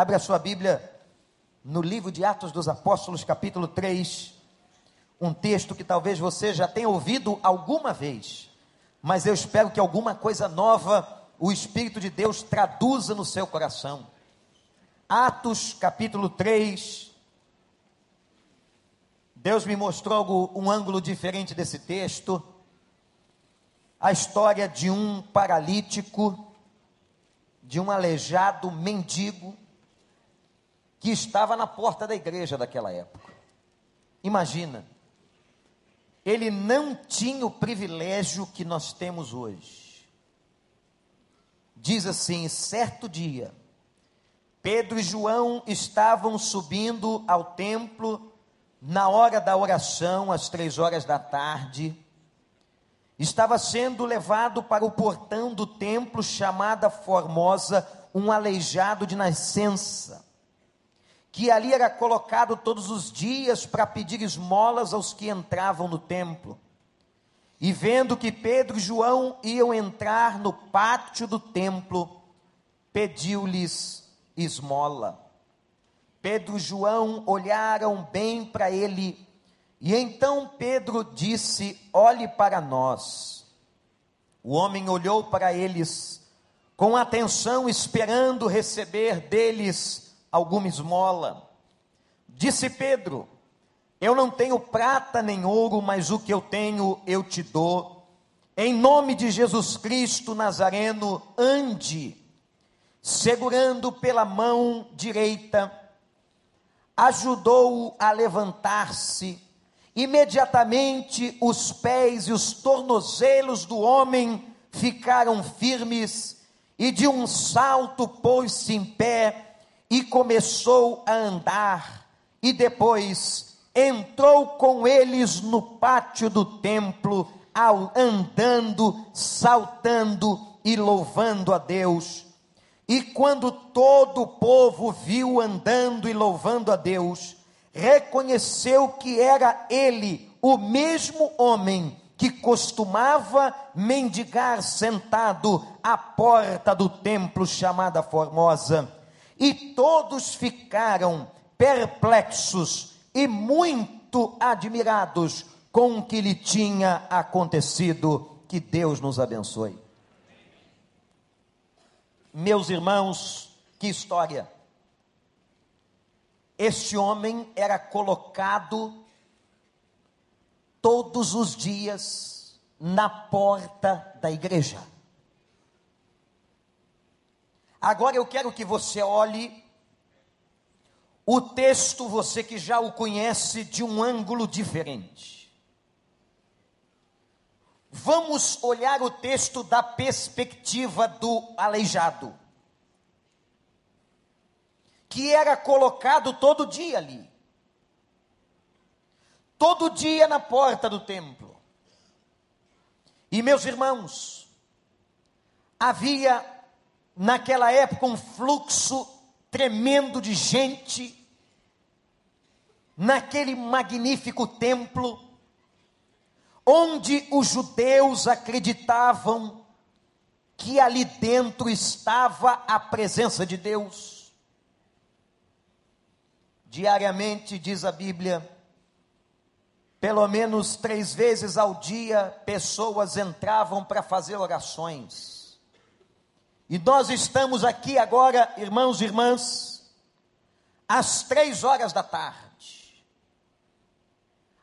Abra sua Bíblia no livro de Atos dos Apóstolos, capítulo 3. Um texto que talvez você já tenha ouvido alguma vez, mas eu espero que alguma coisa nova o Espírito de Deus traduza no seu coração. Atos, capítulo 3. Deus me mostrou um ângulo diferente desse texto. A história de um paralítico de um aleijado mendigo que estava na porta da igreja daquela época. Imagina, ele não tinha o privilégio que nós temos hoje. Diz assim: certo dia, Pedro e João estavam subindo ao templo na hora da oração, às três horas da tarde estava sendo levado para o portão do templo chamada Formosa, um aleijado de nascença, que ali era colocado todos os dias para pedir esmolas aos que entravam no templo. E vendo que Pedro e João iam entrar no pátio do templo, pediu-lhes esmola. Pedro e João olharam bem para ele e então Pedro disse: Olhe para nós. O homem olhou para eles com atenção, esperando receber deles alguma esmola. Disse Pedro: Eu não tenho prata nem ouro, mas o que eu tenho eu te dou. Em nome de Jesus Cristo Nazareno, ande, segurando pela mão direita, ajudou-o a levantar-se Imediatamente os pés e os tornozelos do homem ficaram firmes, e de um salto pôs-se em pé e começou a andar, e depois entrou com eles no pátio do templo, andando, saltando e louvando a Deus. E quando todo o povo viu andando e louvando a Deus, reconheceu que era ele o mesmo homem que costumava mendigar sentado à porta do templo chamada Formosa. E todos ficaram perplexos e muito admirados com o que lhe tinha acontecido. Que Deus nos abençoe. Meus irmãos, que história! Este homem era colocado todos os dias na porta da igreja. Agora eu quero que você olhe o texto, você que já o conhece, de um ângulo diferente. Vamos olhar o texto da perspectiva do aleijado que era colocado todo dia ali. Todo dia na porta do templo. E meus irmãos, havia naquela época um fluxo tremendo de gente naquele magnífico templo, onde os judeus acreditavam que ali dentro estava a presença de Deus. Diariamente, diz a Bíblia, pelo menos três vezes ao dia, pessoas entravam para fazer orações. E nós estamos aqui agora, irmãos e irmãs, às três horas da tarde.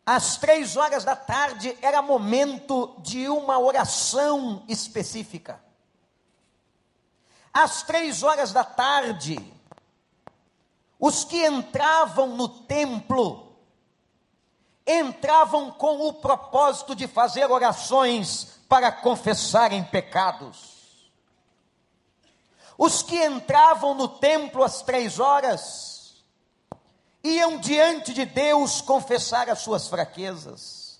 Às três horas da tarde era momento de uma oração específica. Às três horas da tarde, os que entravam no templo entravam com o propósito de fazer orações para confessarem pecados. Os que entravam no templo às três horas iam diante de Deus confessar as suas fraquezas.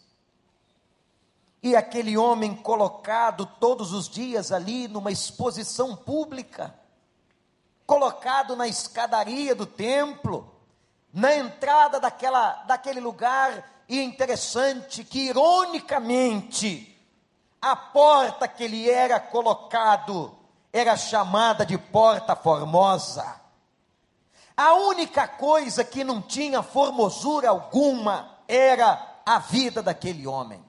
E aquele homem colocado todos os dias ali numa exposição pública, colocado na escadaria do templo, na entrada daquela, daquele lugar, e interessante que, ironicamente, a porta que ele era colocado era chamada de Porta Formosa. A única coisa que não tinha formosura alguma era a vida daquele homem.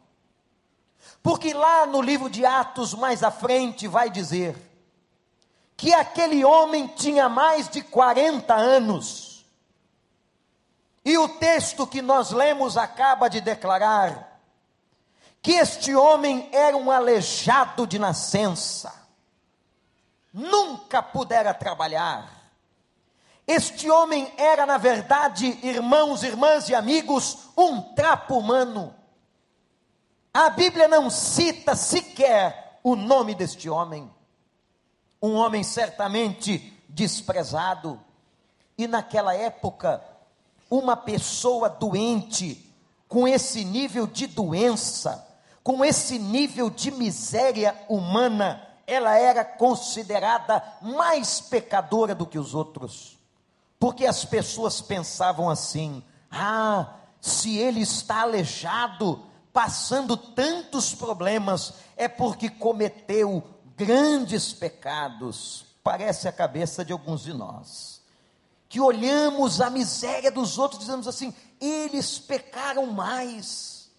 Porque lá no livro de Atos, mais à frente, vai dizer que aquele homem tinha mais de 40 anos. E o texto que nós lemos acaba de declarar que este homem era um aleijado de nascença, nunca pudera trabalhar. Este homem era, na verdade, irmãos, irmãs e amigos, um trapo humano. A Bíblia não cita sequer o nome deste homem. Um homem certamente desprezado. E naquela época, uma pessoa doente, com esse nível de doença, com esse nível de miséria humana, ela era considerada mais pecadora do que os outros. Porque as pessoas pensavam assim: ah, se ele está aleijado, passando tantos problemas, é porque cometeu grandes pecados. Parece a cabeça de alguns de nós, que olhamos a miséria dos outros e dizemos assim: eles pecaram mais.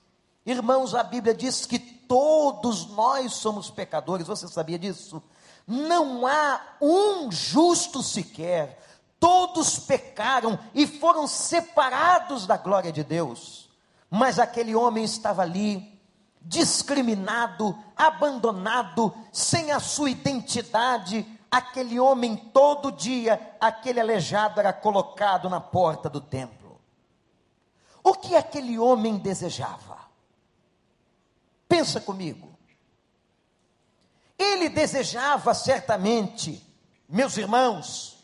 Irmãos, a Bíblia diz que todos nós somos pecadores, você sabia disso? Não há um justo sequer, todos pecaram e foram separados da glória de Deus. Mas aquele homem estava ali, discriminado, abandonado, sem a sua identidade. Aquele homem, todo dia, aquele aleijado era colocado na porta do templo. O que aquele homem desejava? Pensa comigo. Ele desejava certamente, meus irmãos,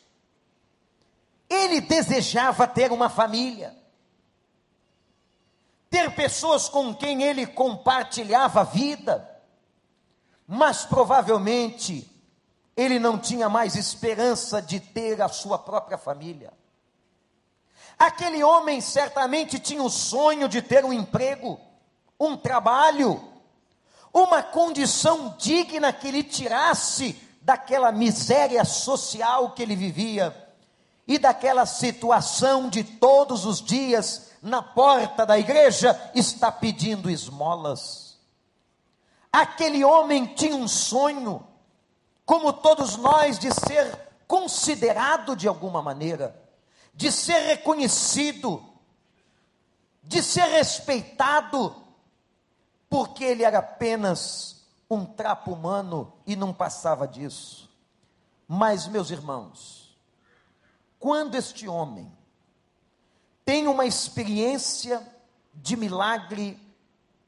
ele desejava ter uma família ter pessoas com quem ele compartilhava a vida, mas provavelmente ele não tinha mais esperança de ter a sua própria família. Aquele homem certamente tinha o sonho de ter um emprego, um trabalho, uma condição digna que lhe tirasse daquela miséria social que ele vivia e daquela situação de todos os dias na porta da igreja está pedindo esmolas. Aquele homem tinha um sonho, como todos nós, de ser considerado de alguma maneira, de ser reconhecido, de ser respeitado, porque ele era apenas um trapo humano e não passava disso. Mas, meus irmãos, quando este homem tem uma experiência de milagre,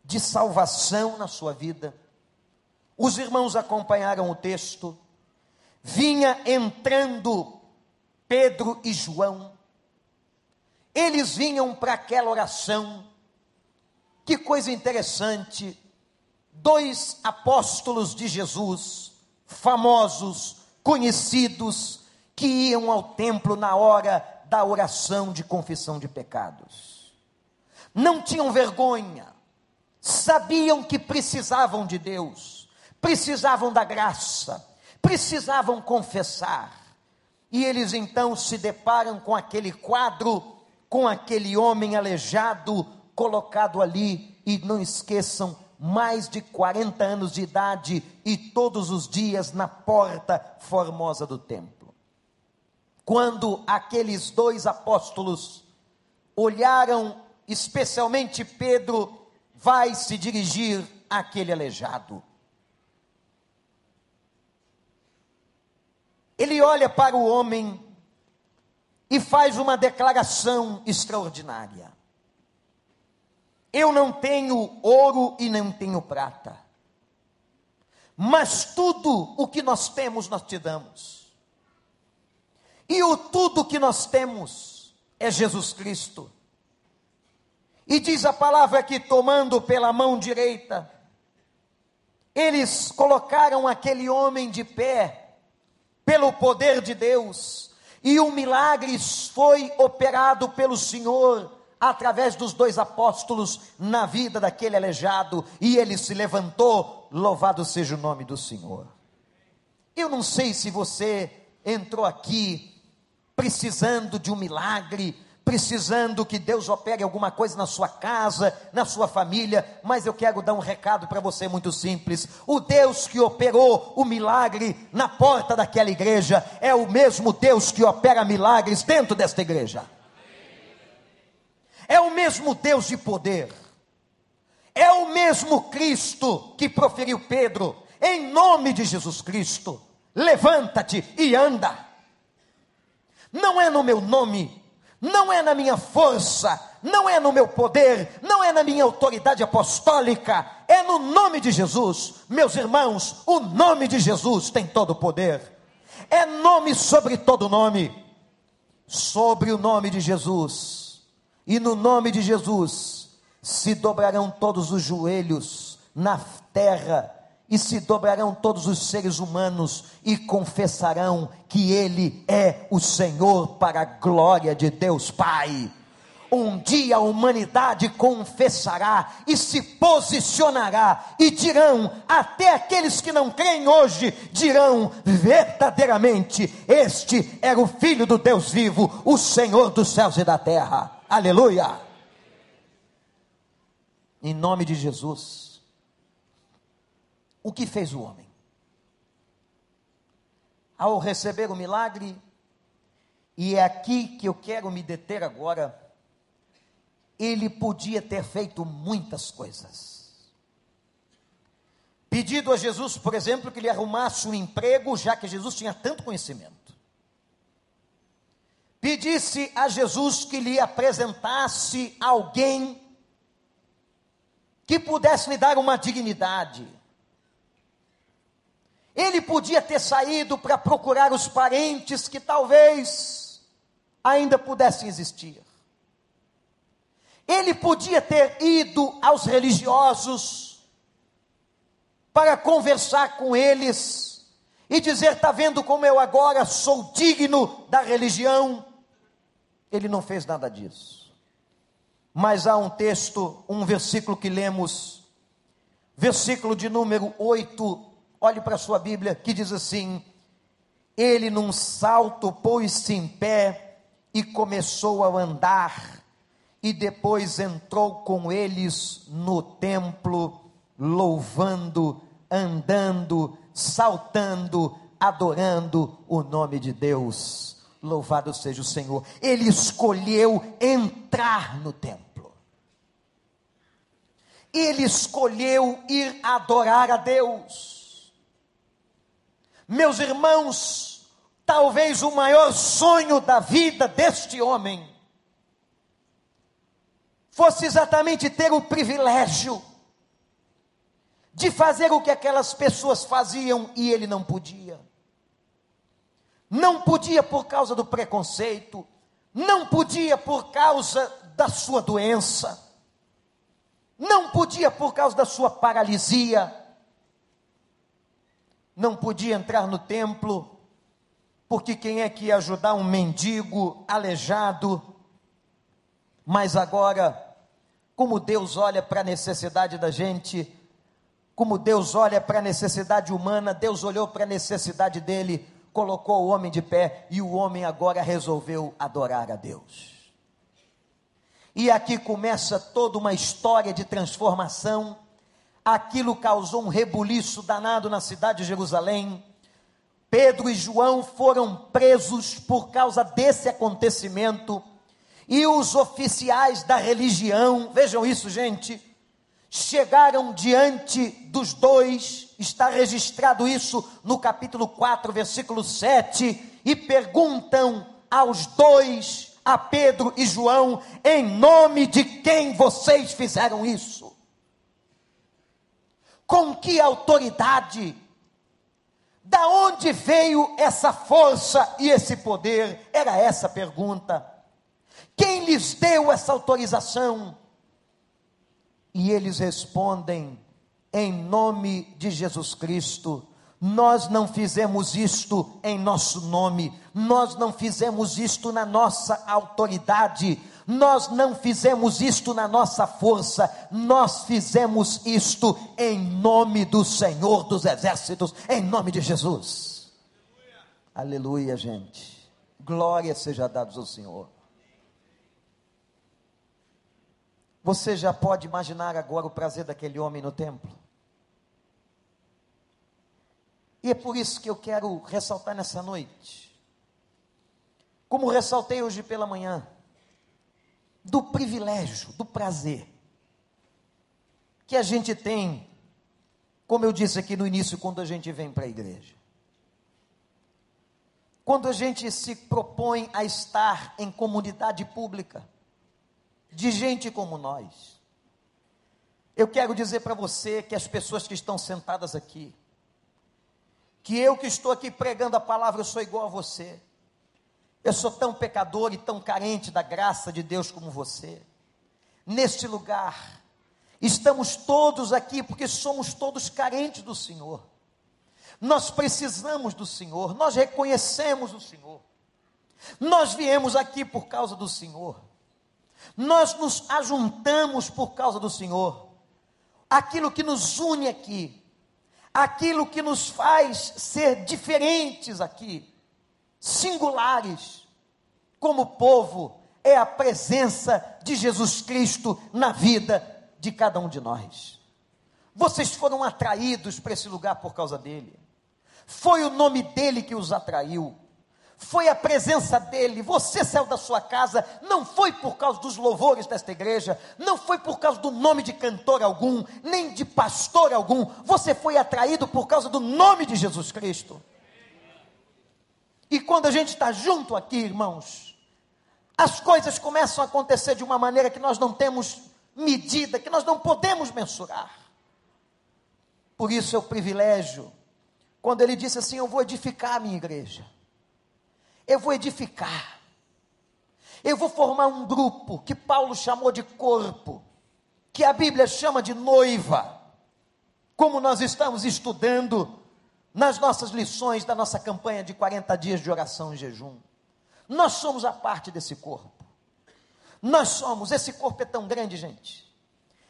de salvação na sua vida. Os irmãos acompanharam o texto. Vinha entrando Pedro e João. Eles vinham para aquela oração. Que coisa interessante. Dois apóstolos de Jesus, famosos, conhecidos, que iam ao templo na hora da oração de confissão de pecados. Não tinham vergonha, sabiam que precisavam de Deus, precisavam da graça, precisavam confessar. E eles então se deparam com aquele quadro, com aquele homem aleijado colocado ali, e não esqueçam, mais de 40 anos de idade e todos os dias na porta formosa do templo quando aqueles dois apóstolos olharam, especialmente Pedro, vai se dirigir àquele aleijado. Ele olha para o homem e faz uma declaração extraordinária. Eu não tenho ouro e não tenho prata, mas tudo o que nós temos nós te damos. E o tudo que nós temos é Jesus Cristo. E diz a palavra que, tomando pela mão direita, eles colocaram aquele homem de pé, pelo poder de Deus, e um milagre foi operado pelo Senhor, através dos dois apóstolos, na vida daquele aleijado, e ele se levantou, louvado seja o nome do Senhor. Eu não sei se você entrou aqui precisando de um milagre, precisando que Deus opere alguma coisa na sua casa, na sua família, mas eu quero dar um recado para você muito simples. O Deus que operou o milagre na porta daquela igreja é o mesmo Deus que opera milagres dentro desta igreja. É o mesmo Deus de poder. É o mesmo Cristo que proferiu Pedro, em nome de Jesus Cristo, levanta-te e anda. Não é no meu nome, não é na minha força, não é no meu poder, não é na minha autoridade apostólica, é no nome de Jesus. Meus irmãos, o nome de Jesus tem todo o poder. É nome sobre todo nome. Sobre o nome de Jesus. E no nome de Jesus se dobrarão todos os joelhos na terra e se dobrarão todos os seres humanos e confessarão que Ele é o Senhor para a glória de Deus Pai. Um dia a humanidade confessará e se posicionará, e dirão, até aqueles que não creem hoje, dirão verdadeiramente: Este era o Filho do Deus vivo, o Senhor dos céus e da terra. Aleluia! Em nome de Jesus o que fez o homem? Ao receber o milagre, e é aqui que eu quero me deter agora, ele podia ter feito muitas coisas. Pedido a Jesus, por exemplo, que lhe arrumasse um emprego, já que Jesus tinha tanto conhecimento. Pedisse a Jesus que lhe apresentasse alguém que pudesse lhe dar uma dignidade. Ele podia ter saído para procurar os parentes que talvez ainda pudessem existir. Ele podia ter ido aos religiosos para conversar com eles e dizer: está vendo como eu agora sou digno da religião? Ele não fez nada disso. Mas há um texto, um versículo que lemos, versículo de número 8 Olhe para a sua Bíblia que diz assim: Ele num salto pôs-se em pé e começou a andar, e depois entrou com eles no templo, louvando, andando, saltando, adorando o nome de Deus. Louvado seja o Senhor. Ele escolheu entrar no templo. Ele escolheu ir adorar a Deus. Meus irmãos, talvez o maior sonho da vida deste homem fosse exatamente ter o privilégio de fazer o que aquelas pessoas faziam e ele não podia. Não podia por causa do preconceito, não podia por causa da sua doença, não podia por causa da sua paralisia não podia entrar no templo, porque quem é que ia ajudar um mendigo aleijado? Mas agora, como Deus olha para a necessidade da gente, como Deus olha para a necessidade humana, Deus olhou para a necessidade dele, colocou o homem de pé e o homem agora resolveu adorar a Deus. E aqui começa toda uma história de transformação aquilo causou um rebuliço danado na cidade de Jerusalém. Pedro e João foram presos por causa desse acontecimento, e os oficiais da religião, vejam isso, gente, chegaram diante dos dois, está registrado isso no capítulo 4, versículo 7, e perguntam aos dois, a Pedro e João, em nome de quem vocês fizeram isso? Com que autoridade? Da onde veio essa força e esse poder? Era essa a pergunta. Quem lhes deu essa autorização? E eles respondem: em nome de Jesus Cristo. Nós não fizemos isto em nosso nome, nós não fizemos isto na nossa autoridade, nós não fizemos isto na nossa força, nós fizemos isto em nome do Senhor dos Exércitos, em nome de Jesus. Aleluia, Aleluia gente. Glória seja dada ao Senhor. Você já pode imaginar agora o prazer daquele homem no templo? E é por isso que eu quero ressaltar nessa noite, como ressaltei hoje pela manhã, do privilégio, do prazer que a gente tem, como eu disse aqui no início, quando a gente vem para a igreja. Quando a gente se propõe a estar em comunidade pública, de gente como nós. Eu quero dizer para você que as pessoas que estão sentadas aqui, que eu que estou aqui pregando a palavra, eu sou igual a você. Eu sou tão pecador e tão carente da graça de Deus como você. Neste lugar, estamos todos aqui porque somos todos carentes do Senhor. Nós precisamos do Senhor, nós reconhecemos o Senhor. Nós viemos aqui por causa do Senhor. Nós nos ajuntamos por causa do Senhor. Aquilo que nos une aqui, aquilo que nos faz ser diferentes aqui, singulares, como povo, é a presença de Jesus Cristo na vida de cada um de nós. Vocês foram atraídos para esse lugar por causa dele. Foi o nome dele que os atraiu. Foi a presença dele. Você saiu da sua casa, não foi por causa dos louvores desta igreja, não foi por causa do nome de cantor algum, nem de pastor algum. Você foi atraído por causa do nome de Jesus Cristo. E quando a gente está junto aqui, irmãos, as coisas começam a acontecer de uma maneira que nós não temos medida, que nós não podemos mensurar. Por isso é o privilégio quando ele disse assim: Eu vou edificar a minha igreja, eu vou edificar, eu vou formar um grupo que Paulo chamou de corpo, que a Bíblia chama de noiva, como nós estamos estudando nas nossas lições da nossa campanha de 40 dias de oração e jejum. Nós somos a parte desse corpo. Nós somos, esse corpo é tão grande, gente.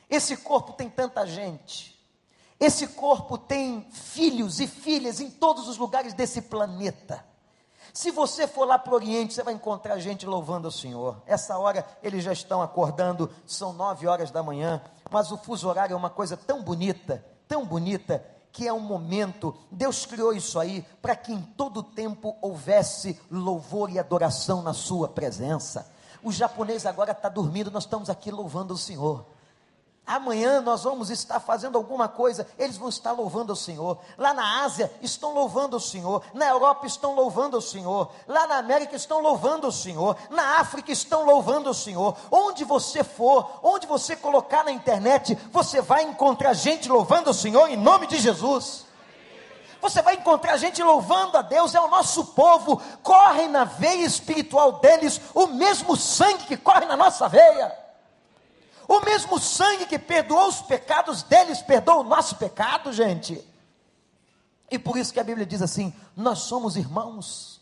Esse corpo tem tanta gente. Esse corpo tem filhos e filhas em todos os lugares desse planeta. Se você for lá para o Oriente, você vai encontrar gente louvando o Senhor. Essa hora eles já estão acordando, são nove horas da manhã, mas o fuso horário é uma coisa tão bonita, tão bonita, que é um momento, Deus criou isso aí para que em todo tempo houvesse louvor e adoração na sua presença. O japonês agora está dormindo, nós estamos aqui louvando o Senhor. Amanhã nós vamos estar fazendo alguma coisa, eles vão estar louvando o Senhor. Lá na Ásia estão louvando o Senhor, na Europa estão louvando o Senhor, lá na América estão louvando o Senhor, na África estão louvando o Senhor. Onde você for, onde você colocar na internet, você vai encontrar gente louvando o Senhor em nome de Jesus. Você vai encontrar gente louvando a Deus, é o nosso povo, corre na veia espiritual deles o mesmo sangue que corre na nossa veia. O mesmo sangue que perdoou os pecados deles, perdoa o nosso pecado, gente. E por isso que a Bíblia diz assim: nós somos irmãos.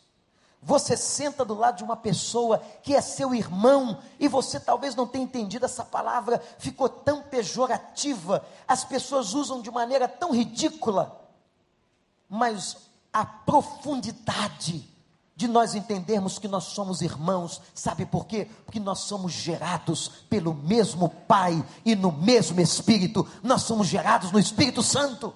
Você senta do lado de uma pessoa que é seu irmão, e você talvez não tenha entendido essa palavra, ficou tão pejorativa, as pessoas usam de maneira tão ridícula, mas a profundidade de nós entendermos que nós somos irmãos, sabe por quê? Porque nós somos gerados pelo mesmo Pai e no mesmo Espírito, nós somos gerados no Espírito Santo.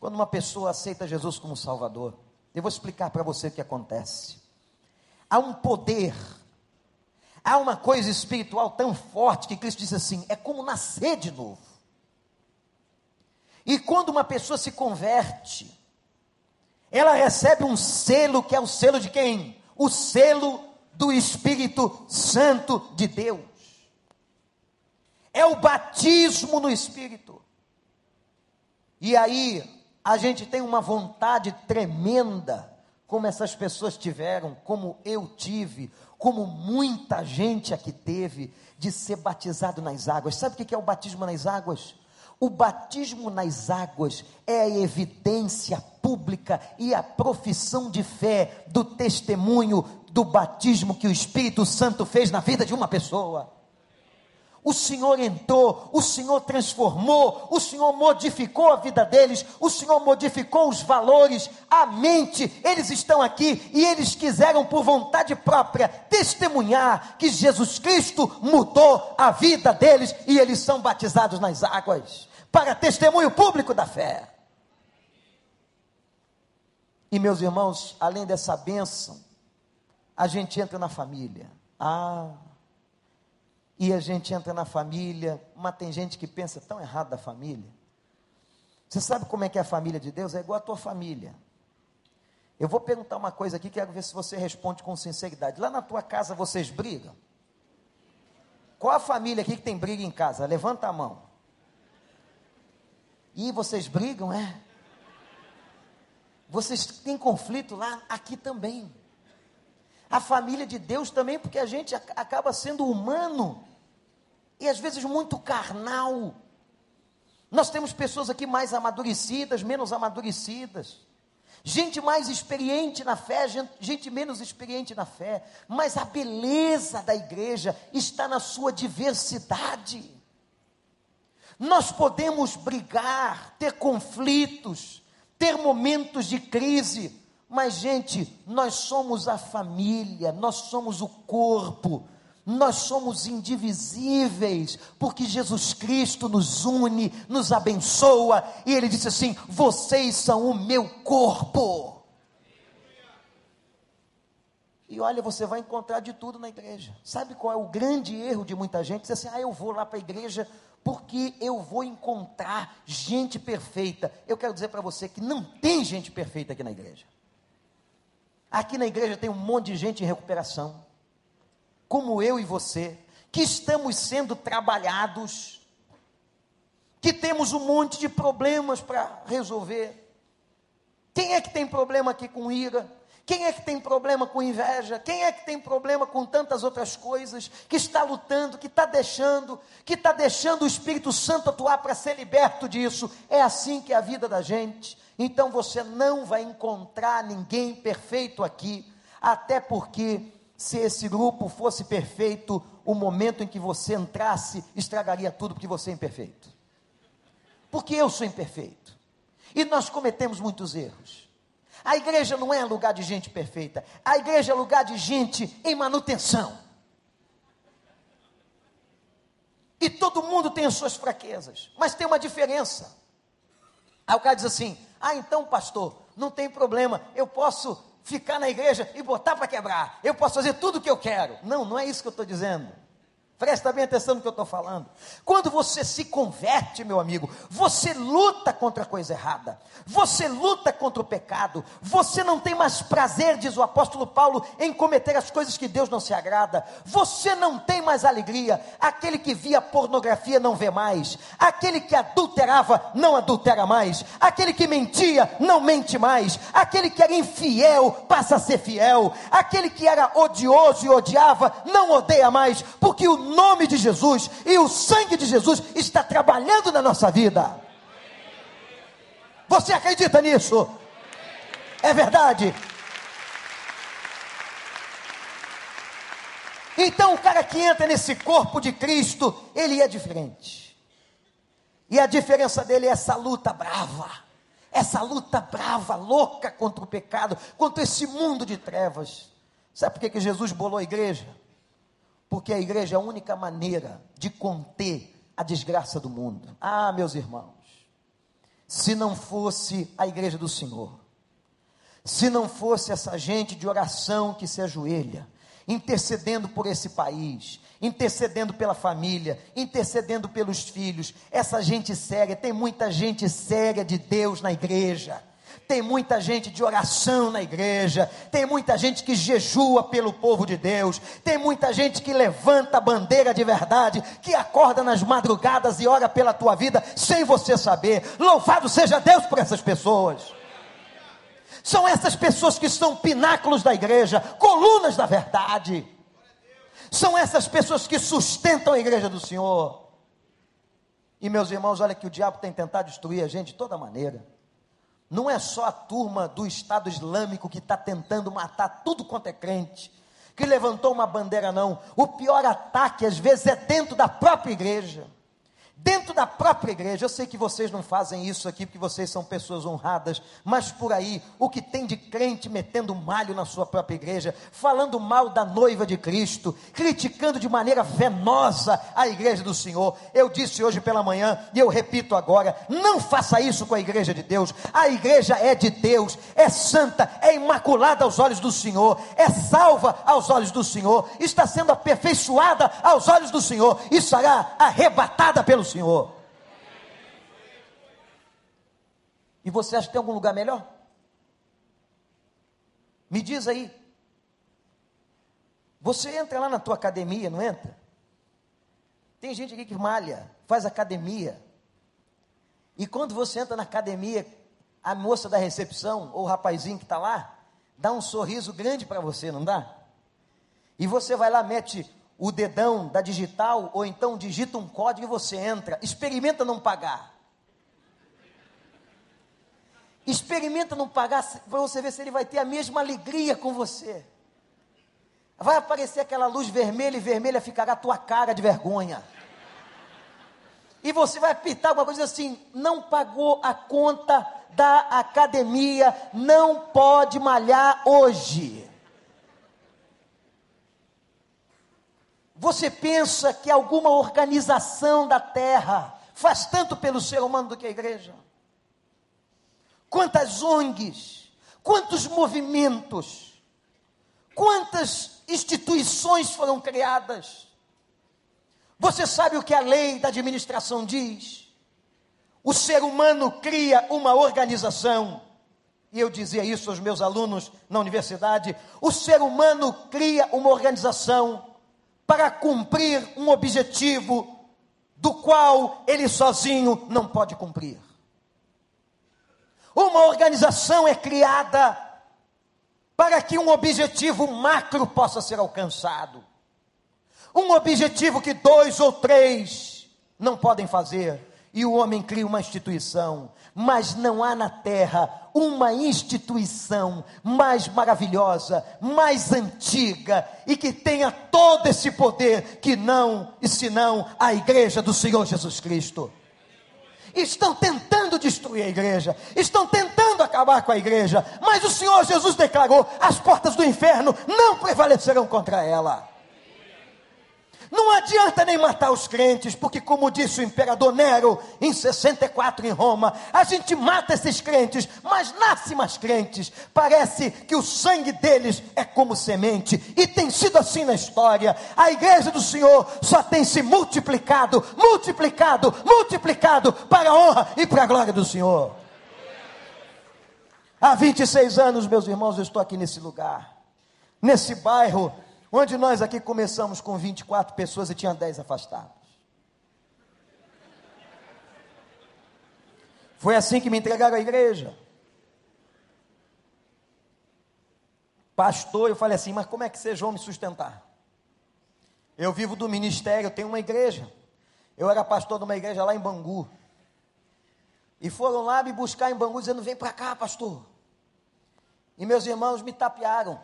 Quando uma pessoa aceita Jesus como Salvador, eu vou explicar para você o que acontece. Há um poder, há uma coisa espiritual tão forte que Cristo diz assim: é como nascer de novo. E quando uma pessoa se converte, ela recebe um selo que é o selo de quem? O selo do Espírito Santo de Deus. É o batismo no Espírito. E aí, a gente tem uma vontade tremenda, como essas pessoas tiveram, como eu tive, como muita gente aqui teve, de ser batizado nas águas. Sabe o que é o batismo nas águas? O batismo nas águas é a evidência pública e a profissão de fé do testemunho do batismo que o Espírito Santo fez na vida de uma pessoa. O Senhor entrou, o Senhor transformou, o Senhor modificou a vida deles, o Senhor modificou os valores, a mente. Eles estão aqui e eles quiseram, por vontade própria, testemunhar que Jesus Cristo mudou a vida deles e eles são batizados nas águas para testemunho público da fé. E meus irmãos, além dessa bênção, a gente entra na família. Ah, e a gente entra na família, mas tem gente que pensa tão errado da família. Você sabe como é que é a família de Deus? É igual a tua família. Eu vou perguntar uma coisa aqui, quero ver se você responde com sinceridade. Lá na tua casa vocês brigam? Qual a família aqui que tem briga em casa? Levanta a mão. E vocês brigam, é? Vocês têm conflito lá? Aqui também. A família de Deus também, porque a gente acaba sendo humano e às vezes muito carnal. Nós temos pessoas aqui mais amadurecidas, menos amadurecidas. Gente mais experiente na fé, gente, menos experiente na fé. Mas a beleza da igreja está na sua diversidade. Nós podemos brigar, ter conflitos, ter momentos de crise, mas, gente, nós somos a família, nós somos o corpo, nós somos indivisíveis, porque Jesus Cristo nos une, nos abençoa, e Ele disse assim: vocês são o meu corpo. E olha, você vai encontrar de tudo na igreja. Sabe qual é o grande erro de muita gente? Diz assim: ah, eu vou lá para a igreja porque eu vou encontrar gente perfeita. Eu quero dizer para você que não tem gente perfeita aqui na igreja. Aqui na igreja tem um monte de gente em recuperação como eu e você, que estamos sendo trabalhados, que temos um monte de problemas para resolver. Quem é que tem problema aqui com ira? Quem é que tem problema com inveja? Quem é que tem problema com tantas outras coisas? Que está lutando, que está deixando, que está deixando o Espírito Santo atuar para ser liberto disso. É assim que é a vida da gente. Então você não vai encontrar ninguém perfeito aqui, até porque se esse grupo fosse perfeito, o momento em que você entrasse estragaria tudo, porque você é imperfeito. Porque eu sou imperfeito. E nós cometemos muitos erros. A igreja não é lugar de gente perfeita. A igreja é lugar de gente em manutenção. E todo mundo tem as suas fraquezas, mas tem uma diferença. Aí o cara diz assim: Ah, então, pastor, não tem problema, eu posso ficar na igreja e botar para quebrar. Eu posso fazer tudo o que eu quero. Não, não é isso que eu estou dizendo. Presta bem atenção no que eu estou falando. Quando você se converte, meu amigo, você luta contra a coisa errada, você luta contra o pecado, você não tem mais prazer, diz o apóstolo Paulo, em cometer as coisas que Deus não se agrada, você não tem mais alegria. Aquele que via pornografia não vê mais, aquele que adulterava não adultera mais, aquele que mentia não mente mais, aquele que era infiel passa a ser fiel, aquele que era odioso e odiava não odeia mais, porque o nome de Jesus e o sangue de Jesus está trabalhando na nossa vida. Você acredita nisso? É verdade? Então, o cara que entra nesse corpo de Cristo, ele é diferente. E a diferença dele é essa luta brava, essa luta brava, louca contra o pecado, contra esse mundo de trevas. Sabe por que, que Jesus bolou a igreja? Porque a igreja é a única maneira de conter a desgraça do mundo. Ah, meus irmãos, se não fosse a igreja do Senhor, se não fosse essa gente de oração que se ajoelha, intercedendo por esse país, intercedendo pela família, intercedendo pelos filhos, essa gente séria, tem muita gente séria de Deus na igreja tem muita gente de oração na igreja, tem muita gente que jejua pelo povo de Deus, tem muita gente que levanta a bandeira de verdade, que acorda nas madrugadas e ora pela tua vida sem você saber. Louvado seja Deus por essas pessoas. São essas pessoas que são pináculos da igreja, colunas da verdade. São essas pessoas que sustentam a igreja do Senhor. E meus irmãos, olha que o diabo tem tentado destruir a gente de toda maneira. Não é só a turma do Estado Islâmico que está tentando matar tudo quanto é crente, que levantou uma bandeira, não. O pior ataque, às vezes, é dentro da própria igreja dentro da própria igreja. Eu sei que vocês não fazem isso aqui porque vocês são pessoas honradas, mas por aí, o que tem de crente metendo malho na sua própria igreja, falando mal da noiva de Cristo, criticando de maneira venosa a igreja do Senhor. Eu disse hoje pela manhã e eu repito agora: não faça isso com a igreja de Deus. A igreja é de Deus, é santa, é imaculada aos olhos do Senhor, é salva aos olhos do Senhor, está sendo aperfeiçoada aos olhos do Senhor e será arrebatada pelo Senhor. E você acha que tem algum lugar melhor? Me diz aí. Você entra lá na tua academia, não entra? Tem gente aqui que malha, faz academia. E quando você entra na academia, a moça da recepção, ou o rapazinho que está lá, dá um sorriso grande para você, não dá? E você vai lá, mete o dedão da digital, ou então digita um código e você entra. Experimenta não pagar. Experimenta não pagar para você ver se ele vai ter a mesma alegria com você. Vai aparecer aquela luz vermelha e vermelha ficará a tua cara de vergonha. E você vai apitar alguma coisa assim: não pagou a conta da academia, não pode malhar hoje. Você pensa que alguma organização da terra faz tanto pelo ser humano do que a igreja? Quantas ONGs, quantos movimentos, quantas instituições foram criadas? Você sabe o que a lei da administração diz? O ser humano cria uma organização, e eu dizia isso aos meus alunos na universidade: o ser humano cria uma organização para cumprir um objetivo do qual ele sozinho não pode cumprir. Uma organização é criada para que um objetivo macro possa ser alcançado. Um objetivo que dois ou três não podem fazer. E o homem cria uma instituição, mas não há na terra uma instituição mais maravilhosa, mais antiga e que tenha todo esse poder que não e senão a igreja do Senhor Jesus Cristo. Estão tentando destruir a igreja, estão tentando acabar com a igreja, mas o Senhor Jesus declarou: as portas do inferno não prevalecerão contra ela. Não adianta nem matar os crentes, porque, como disse o imperador Nero em 64 em Roma, a gente mata esses crentes, mas nasce mais crentes. Parece que o sangue deles é como semente, e tem sido assim na história. A igreja do Senhor só tem se multiplicado, multiplicado, multiplicado para a honra e para a glória do Senhor. Há 26 anos, meus irmãos, eu estou aqui nesse lugar, nesse bairro Onde nós aqui começamos com 24 pessoas e tinha 10 afastados. Foi assim que me entregaram a igreja. Pastor, eu falei assim, mas como é que vocês vão me sustentar? Eu vivo do ministério, eu tenho uma igreja. Eu era pastor de uma igreja lá em Bangu. E foram lá me buscar em Bangu dizendo: vem para cá, pastor. E meus irmãos me tapearam.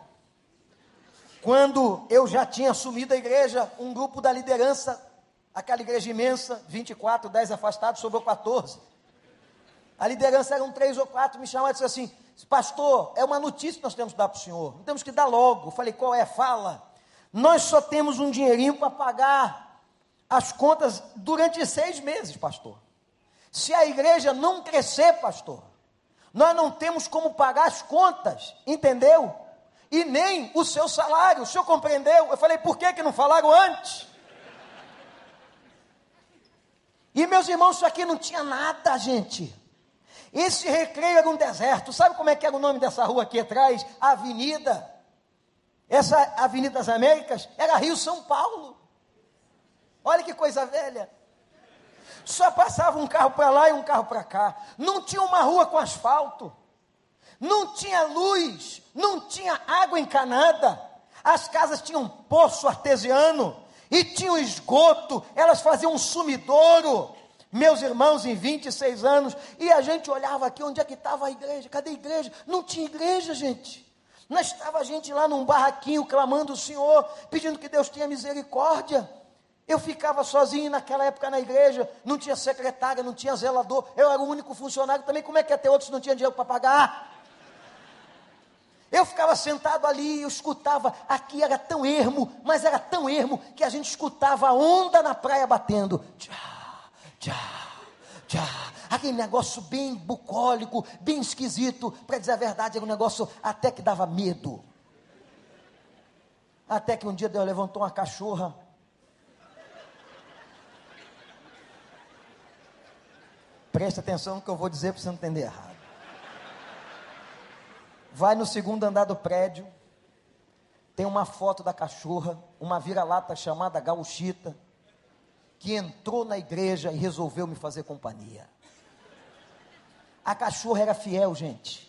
Quando eu já tinha assumido a igreja, um grupo da liderança, aquela igreja imensa, 24, 10 afastados, sobrou 14. A liderança eram três ou quatro, me chamaram e disse assim: Pastor, é uma notícia que nós temos que dar para o senhor, temos que dar logo. Eu falei: Qual é? Fala. Nós só temos um dinheirinho para pagar as contas durante seis meses, pastor. Se a igreja não crescer, pastor, nós não temos como pagar as contas, entendeu? E nem o seu salário. O senhor compreendeu? Eu falei, por que, que não falaram antes? E meus irmãos, isso aqui não tinha nada, gente. Esse recreio era um deserto. Sabe como é que era o nome dessa rua aqui atrás? Avenida. Essa Avenida das Américas era Rio São Paulo. Olha que coisa velha. Só passava um carro para lá e um carro para cá. Não tinha uma rua com asfalto não tinha luz, não tinha água encanada, as casas tinham poço artesiano e tinham esgoto, elas faziam um sumidouro. Meus irmãos, em 26 anos, e a gente olhava aqui, onde é que estava a igreja? Cadê a igreja? Não tinha igreja, gente. Não estava a gente lá num barraquinho clamando o Senhor, pedindo que Deus tenha misericórdia. Eu ficava sozinho naquela época na igreja, não tinha secretária, não tinha zelador, eu era o único funcionário também. Como é que ia ter outros não tinham dinheiro para pagar? Eu ficava sentado ali, eu escutava, aqui era tão ermo, mas era tão ermo que a gente escutava a onda na praia batendo. Tchá, tchá, tchá. Aquele negócio bem bucólico, bem esquisito, para dizer a verdade, era um negócio até que dava medo. Até que um dia Deus levantou uma cachorra. Preste atenção no que eu vou dizer para você não entender errado. Vai no segundo andar do prédio, tem uma foto da cachorra, uma vira-lata chamada Gauchita, que entrou na igreja e resolveu me fazer companhia. A cachorra era fiel, gente.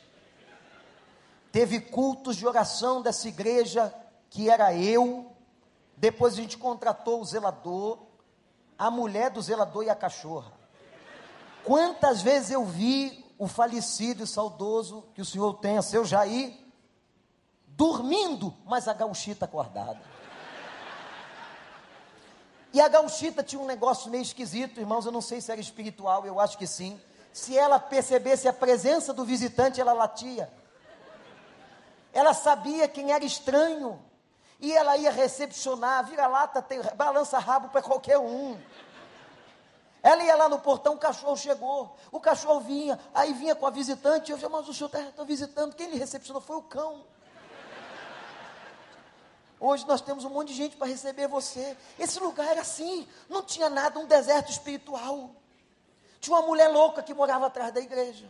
Teve cultos de oração dessa igreja, que era eu. Depois a gente contratou o zelador, a mulher do zelador e a cachorra. Quantas vezes eu vi o falecido e saudoso que o senhor tenha, seu Jair, dormindo, mas a gauchita acordada. E a gauchita tinha um negócio meio esquisito, irmãos, eu não sei se era espiritual, eu acho que sim. Se ela percebesse a presença do visitante, ela latia. Ela sabia quem era estranho. E ela ia recepcionar, vira-lata, balança rabo para qualquer um. Ela ia lá no portão, o cachorro chegou. O cachorro vinha, aí vinha com a visitante. Eu disse, mas o senhor está tá visitando. Quem lhe recepcionou foi o cão. Hoje nós temos um monte de gente para receber você. Esse lugar era assim, não tinha nada, um deserto espiritual. Tinha uma mulher louca que morava atrás da igreja.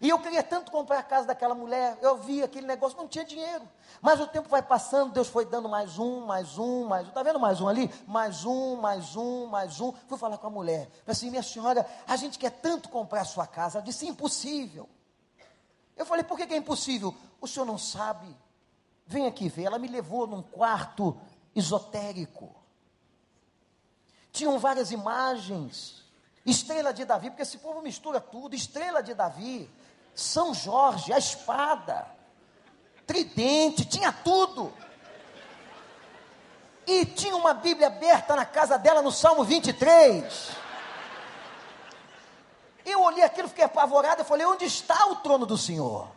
E eu queria tanto comprar a casa daquela mulher, eu vi aquele negócio, não tinha dinheiro. Mas o tempo vai passando, Deus foi dando mais um, mais um, mais um. Está vendo mais um ali? Mais um, mais um, mais um. Fui falar com a mulher. Falei assim, minha senhora, a gente quer tanto comprar a sua casa. Ela disse, impossível. Eu falei, por que, que é impossível? O senhor não sabe. Vem aqui ver. Ela me levou num quarto esotérico. Tinham várias imagens. Estrela de Davi, porque esse povo mistura tudo. Estrela de Davi. São Jorge, a espada, tridente, tinha tudo. E tinha uma Bíblia aberta na casa dela no Salmo 23. Eu olhei aquilo, fiquei apavorado. Eu falei: Onde está o trono do Senhor?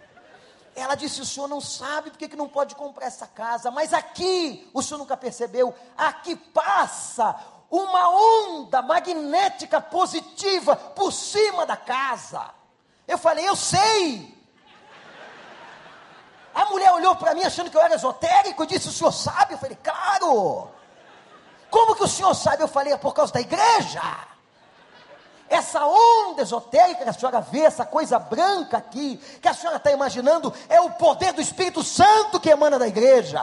Ela disse: O senhor não sabe porque que não pode comprar essa casa, mas aqui, o senhor nunca percebeu, aqui passa uma onda magnética positiva por cima da casa. Eu falei, eu sei. A mulher olhou para mim achando que eu era esotérico e disse: O senhor sabe? Eu falei, claro. Como que o senhor sabe? Eu falei, é por causa da igreja. Essa onda esotérica que a senhora vê, essa coisa branca aqui, que a senhora está imaginando, é o poder do Espírito Santo que emana da igreja.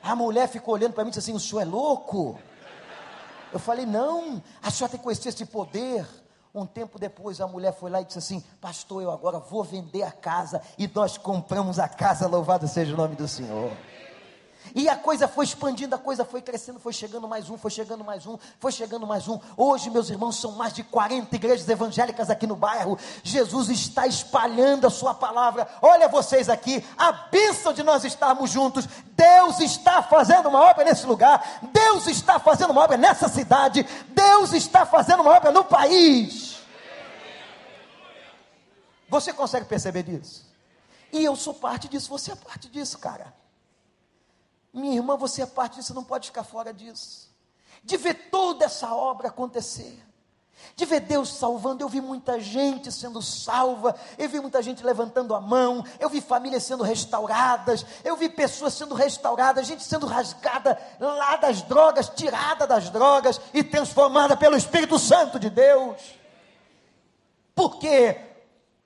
A mulher ficou olhando para mim e disse assim: O senhor é louco? Eu falei: Não, a senhora tem que conhecer esse poder. Um tempo depois, a mulher foi lá e disse assim: Pastor, eu agora vou vender a casa. E nós compramos a casa, louvado seja o nome do Senhor. E a coisa foi expandindo, a coisa foi crescendo, foi chegando mais um, foi chegando mais um, foi chegando mais um. Hoje, meus irmãos, são mais de 40 igrejas evangélicas aqui no bairro. Jesus está espalhando a sua palavra. Olha vocês aqui, a bênção de nós estarmos juntos. Deus está fazendo uma obra nesse lugar. Deus está fazendo uma obra nessa cidade. Deus está fazendo uma obra no país. Você consegue perceber disso? E eu sou parte disso, você é parte disso, cara. Minha irmã, você é parte disso, não pode ficar fora disso. De ver toda essa obra acontecer. De ver Deus salvando, eu vi muita gente sendo salva, eu vi muita gente levantando a mão, eu vi famílias sendo restauradas, eu vi pessoas sendo restauradas, gente sendo rasgada lá das drogas, tirada das drogas e transformada pelo Espírito Santo de Deus. Por quê?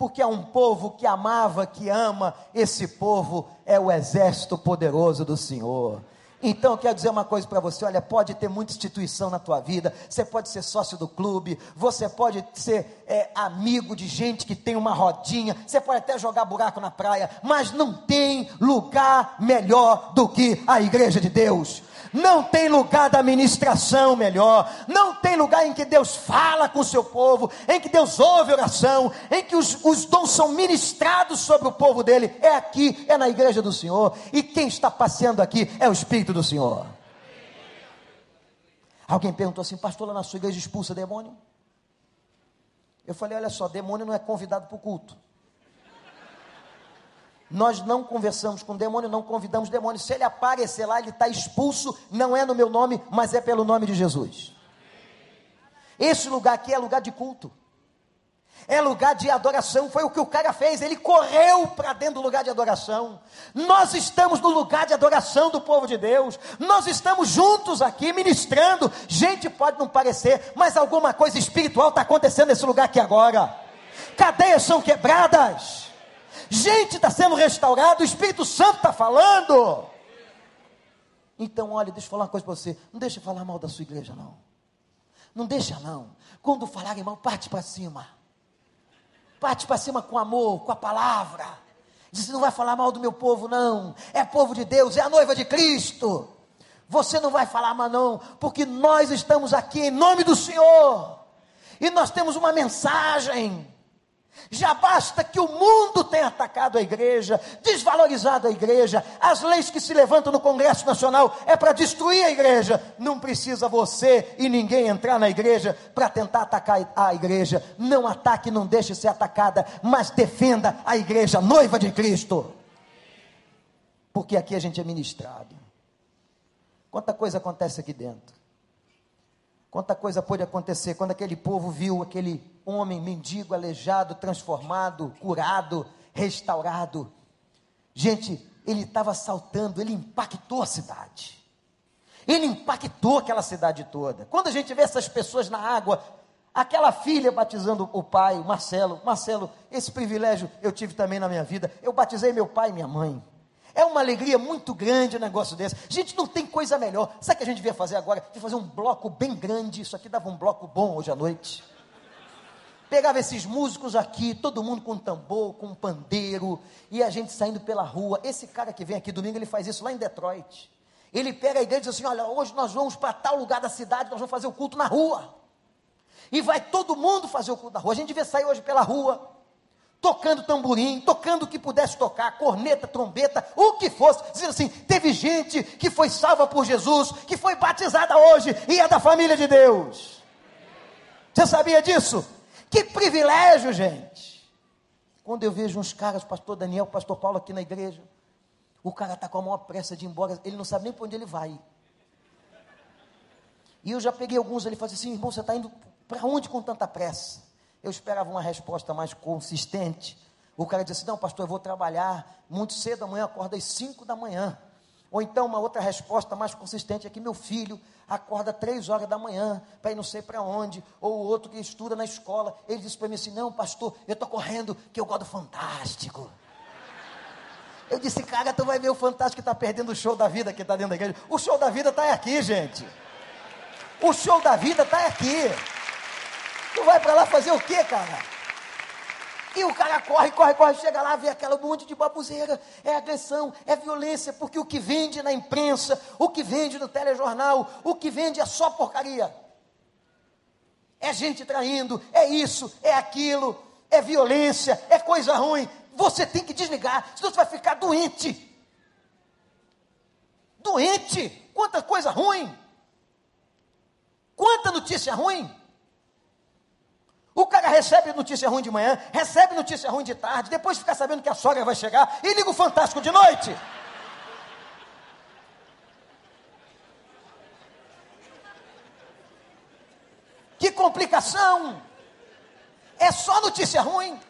Porque há um povo que amava, que ama, esse povo é o exército poderoso do Senhor. Então, eu quero dizer uma coisa para você: olha, pode ter muita instituição na tua vida, você pode ser sócio do clube, você pode ser é, amigo de gente que tem uma rodinha, você pode até jogar buraco na praia, mas não tem lugar melhor do que a igreja de Deus Não tem lugar da ministração melhor. Não tem lugar em que Deus fala com o seu povo, em que Deus ouve oração, em que os, os dons são ministrados sobre o povo dele. É aqui, é na igreja do Senhor. E quem está passeando aqui é o Espírito do Senhor. Alguém perguntou assim, pastor, lá na sua igreja expulsa demônio? Eu falei, olha só, demônio não é convidado para o culto. Nós não conversamos com demônio, não convidamos demônio. Se ele aparecer lá, ele está expulso, não é no meu nome, mas é pelo nome de Jesus. Esse lugar aqui é lugar de culto. É lugar de adoração, foi o que o cara fez, ele correu para dentro do lugar de adoração. Nós estamos no lugar de adoração do povo de Deus, nós estamos juntos aqui ministrando. Gente, pode não parecer, mas alguma coisa espiritual está acontecendo nesse lugar aqui agora. Cadeias são quebradas, gente está sendo restaurada, o Espírito Santo está falando. Então, olha, deixa eu falar uma coisa para você: não deixa falar mal da sua igreja, não. Não deixa, não. Quando falarem mal, parte para cima. Parte para cima com amor, com a palavra. Diz: não vai falar mal do meu povo, não. É povo de Deus, é a noiva de Cristo. Você não vai falar mal, não, porque nós estamos aqui em nome do Senhor. E nós temos uma mensagem. Já basta que o mundo tenha atacado a igreja, desvalorizado a igreja. As leis que se levantam no Congresso Nacional é para destruir a igreja. Não precisa você e ninguém entrar na igreja para tentar atacar a igreja. Não ataque, não deixe ser atacada, mas defenda a igreja, noiva de Cristo. Porque aqui a gente é ministrado. Quanta coisa acontece aqui dentro. Quanta coisa pôde acontecer quando aquele povo viu aquele homem mendigo, aleijado, transformado, curado, restaurado. Gente, ele estava saltando, ele impactou a cidade. Ele impactou aquela cidade toda. Quando a gente vê essas pessoas na água, aquela filha batizando o pai, Marcelo, Marcelo, esse privilégio eu tive também na minha vida. Eu batizei meu pai e minha mãe. É uma alegria muito grande um negócio desse. Gente, não tem coisa melhor. Sabe o que a gente devia fazer agora? De fazer um bloco bem grande. Isso aqui dava um bloco bom hoje à noite. Pegava esses músicos aqui, todo mundo com tambor, com pandeiro, e a gente saindo pela rua. Esse cara que vem aqui domingo, ele faz isso lá em Detroit. Ele pega a igreja e diz assim: Olha, hoje nós vamos para tal lugar da cidade, nós vamos fazer o culto na rua. E vai todo mundo fazer o culto na rua. A gente devia sair hoje pela rua, tocando tamborim, tocando o que pudesse tocar, corneta, trombeta, o que fosse, dizendo assim: teve gente que foi salva por Jesus, que foi batizada hoje e é da família de Deus. Você sabia disso? Que privilégio, gente. Quando eu vejo uns caras, pastor Daniel, pastor Paulo aqui na igreja, o cara está com a maior pressa de ir embora, ele não sabe nem para onde ele vai. E eu já peguei alguns, ele falou assim, irmão, você está indo para onde com tanta pressa? Eu esperava uma resposta mais consistente. O cara disse assim, não pastor, eu vou trabalhar muito cedo amanhã, acorda às 5 da manhã. Ou então uma outra resposta mais consistente é que meu filho acorda três horas da manhã para ir não sei para onde, ou o outro que estuda na escola, ele disse para mim assim: Não, pastor, eu estou correndo que eu gosto do fantástico. Eu disse, cara, tu vai ver o fantástico que está perdendo o show da vida que está dentro da igreja. O show da vida está aqui, gente. O show da vida está aqui. Tu vai para lá fazer o quê, cara? E o cara corre, corre, corre, chega lá, vê aquela monte de babuzeira. É agressão, é violência, porque o que vende na imprensa, o que vende no telejornal, o que vende é só porcaria. É gente traindo, é isso, é aquilo, é violência, é coisa ruim. Você tem que desligar, senão você vai ficar doente. Doente! Quanta coisa ruim! Quanta notícia ruim! O cara recebe notícia ruim de manhã, recebe notícia ruim de tarde, depois fica sabendo que a sogra vai chegar e liga o Fantástico de noite. Que complicação! É só notícia ruim.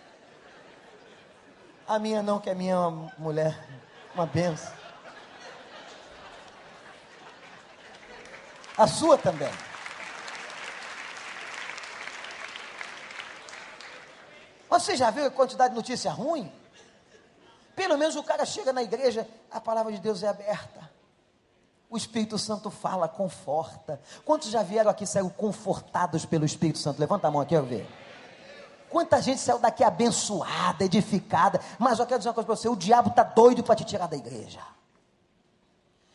A minha não, que a minha é uma mulher, uma benção. A sua também. Você já viu a quantidade de notícia ruim? Pelo menos o cara chega na igreja, a palavra de Deus é aberta. O Espírito Santo fala, conforta. Quantos já vieram aqui saíram confortados pelo Espírito Santo? Levanta a mão aqui, eu ver. Quanta gente saiu daqui abençoada, edificada. Mas eu quero dizer uma coisa para você: o diabo está doido para te tirar da igreja.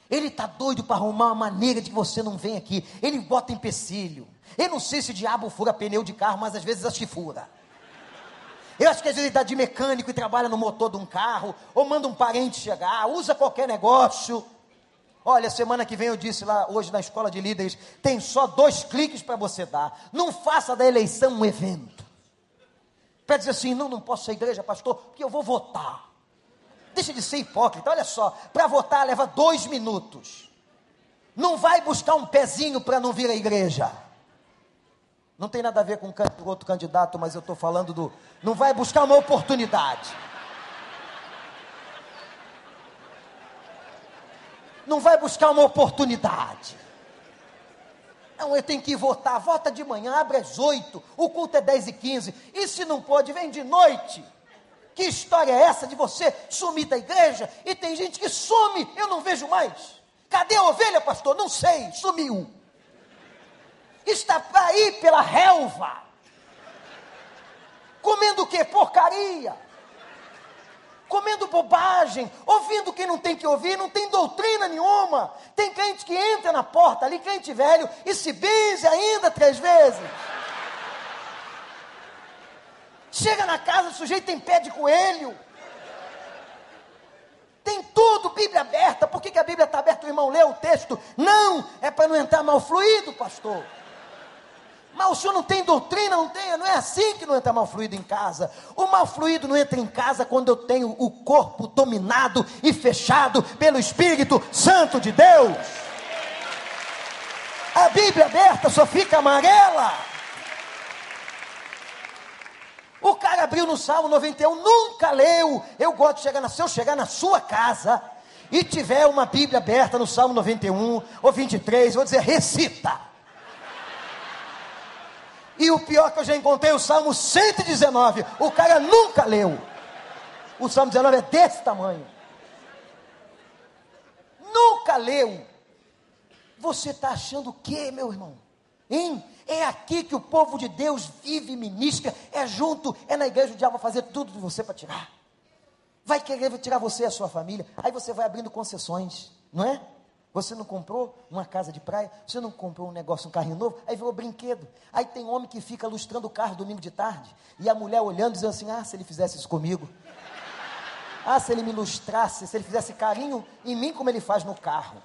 Ele está doido para arrumar uma maneira de que você não venha aqui. Ele bota empecilho. Eu não sei se o diabo fura pneu de carro, mas às vezes acho que fura. Eu acho que às vezes ele está de mecânico e trabalha no motor de um carro, ou manda um parente chegar, usa qualquer negócio. Olha, semana que vem eu disse lá, hoje na escola de líderes, tem só dois cliques para você dar. Não faça da eleição um evento. Para dizer assim, não, não posso ser igreja, pastor, porque eu vou votar. Deixa de ser hipócrita, olha só, para votar leva dois minutos. Não vai buscar um pezinho para não vir à igreja. Não tem nada a ver com o outro candidato, mas eu estou falando do. Não vai buscar uma oportunidade. Não vai buscar uma oportunidade. Não, eu tenho que votar. Vota de manhã, abre às oito. O culto é dez e quinze. E se não pode, vem de noite. Que história é essa de você sumir da igreja? E tem gente que some, eu não vejo mais. Cadê a ovelha, pastor? Não sei, sumiu está ir pela relva, comendo o que? Porcaria, comendo bobagem, ouvindo quem não tem que ouvir, não tem doutrina nenhuma. Tem crente que entra na porta ali, crente velho, e se benze ainda três vezes. Chega na casa, o sujeito tem pé de coelho. Tem tudo, Bíblia aberta. Por que, que a Bíblia está aberta, o irmão? Lê o texto. Não, é para não entrar mal fluido, pastor. Mas o senhor não tem doutrina, não tem, não é assim que não entra mal fluido em casa. O mal fluido não entra em casa quando eu tenho o corpo dominado e fechado pelo Espírito Santo de Deus. A Bíblia aberta só fica amarela. O cara abriu no Salmo 91, nunca leu. Eu gosto de chegar na, se eu chegar na sua casa e tiver uma Bíblia aberta no Salmo 91 ou 23, eu vou dizer, recita. E o pior que eu já encontrei, o Salmo 119. O cara nunca leu. O Salmo 19 é desse tamanho. Nunca leu. Você está achando o que, meu irmão? Hein? É aqui que o povo de Deus vive e ministra. É junto, é na igreja. O diabo vai fazer tudo de você para tirar. Vai querer tirar você e a sua família. Aí você vai abrindo concessões, não é? Você não comprou uma casa de praia? Você não comprou um negócio, um carrinho novo? Aí o brinquedo. Aí tem homem que fica lustrando o carro domingo de tarde. E a mulher olhando, dizendo assim: Ah, se ele fizesse isso comigo. Ah, se ele me lustrasse, se ele fizesse carinho em mim como ele faz no carro.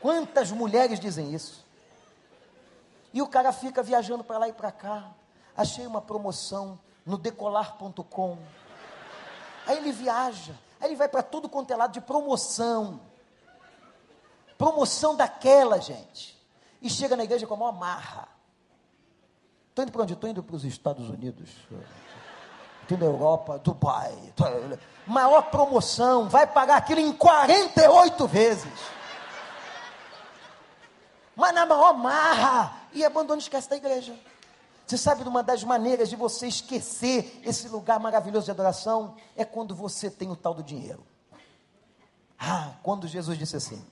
Quantas mulheres dizem isso? E o cara fica viajando para lá e para cá. Achei uma promoção no decolar.com. Aí ele viaja. Aí ele vai para todo quanto é lado de promoção promoção daquela, gente. E chega na igreja com a maior marra. Estou indo para onde? Estou indo para os Estados Unidos. Estou indo Europa, Dubai. Tô... Maior promoção, vai pagar aquilo em 48 vezes. Mas na maior marra. E abandona esquece da igreja. Você sabe de uma das maneiras de você esquecer esse lugar maravilhoso de adoração? É quando você tem o tal do dinheiro. Ah, quando Jesus disse assim: